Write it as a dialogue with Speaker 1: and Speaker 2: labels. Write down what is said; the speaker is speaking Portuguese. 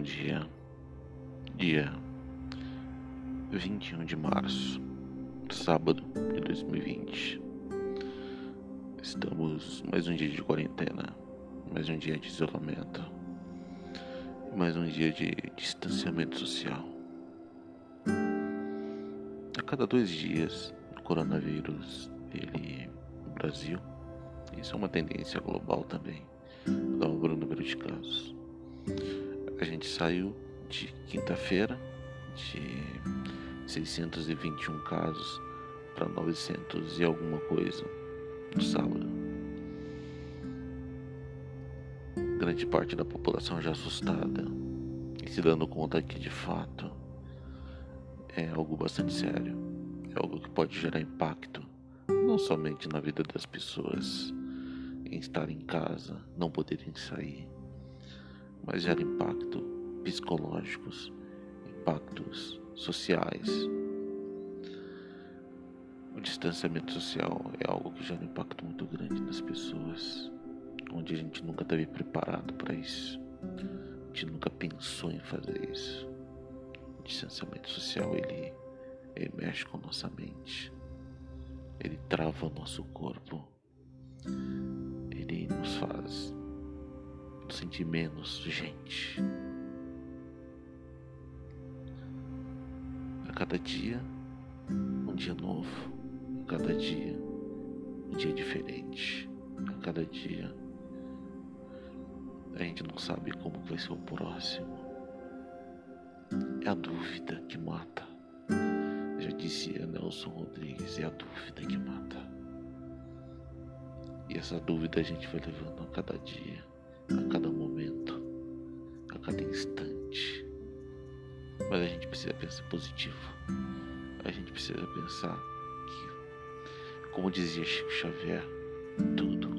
Speaker 1: dia. Dia 21 de março, sábado de 2020. Estamos mais um dia de quarentena, mais um dia de isolamento, mais um dia de distanciamento social. A cada dois dias, o coronavírus, ele no Brasil, isso é uma tendência global também, dobra o número de casos. A gente saiu de quinta-feira de 621 casos para 900 e alguma coisa no sábado. Grande parte da população já assustada e se dando conta que de fato é algo bastante sério, é algo que pode gerar impacto não somente na vida das pessoas em estar em casa, não poderem sair, mas gera impacto psicológicos, impactos sociais. O distanciamento social é algo que gera um impacto muito grande nas pessoas, onde a gente nunca esteve preparado para isso. A gente nunca pensou em fazer isso. O distanciamento social ele, ele mexe com nossa mente, ele trava o nosso corpo, ele nos faz sentir menos gente. A cada dia, um dia novo. A cada dia, um dia diferente. A cada dia, a gente não sabe como vai ser o próximo. É a dúvida que mata. Já dizia Nelson Rodrigues, é a dúvida que mata. E essa dúvida a gente vai levando a cada dia a cada momento, a cada instante. Mas a gente precisa pensar positivo. A gente precisa pensar que, como dizia Chico Xavier, tudo